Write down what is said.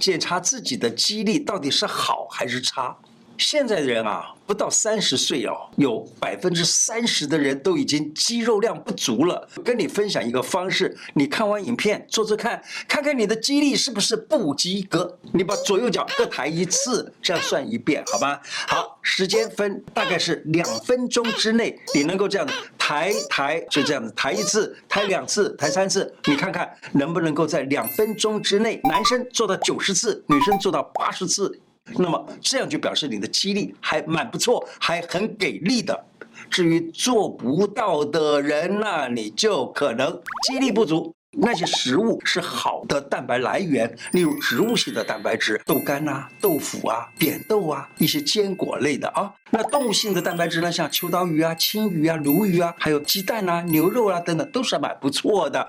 检查自己的肌力到底是好还是差。现在的人啊，不到三十岁哦，有百分之三十的人都已经肌肉量不足了。跟你分享一个方式，你看完影片做做看，看看你的肌力是不是不及格。你把左右脚各抬一次，这样算一遍，好吧？好，时间分大概是两分钟之内，你能够这样子抬抬，就这样子抬一次，抬两次，抬三次，你看看能不能够在两分钟之内，男生做到九十次，女生做到八十次。那么这样就表示你的肌力还蛮不错，还很给力的。至于做不到的人，那你就可能肌力不足。那些食物是好的蛋白来源，例如植物性的蛋白质，豆干啊、豆腐啊、扁豆啊，一些坚果类的啊。那动物性的蛋白质呢，像秋刀鱼啊、青鱼啊、鲈鱼啊，还有鸡蛋啊、牛肉啊等等，都是蛮不错的。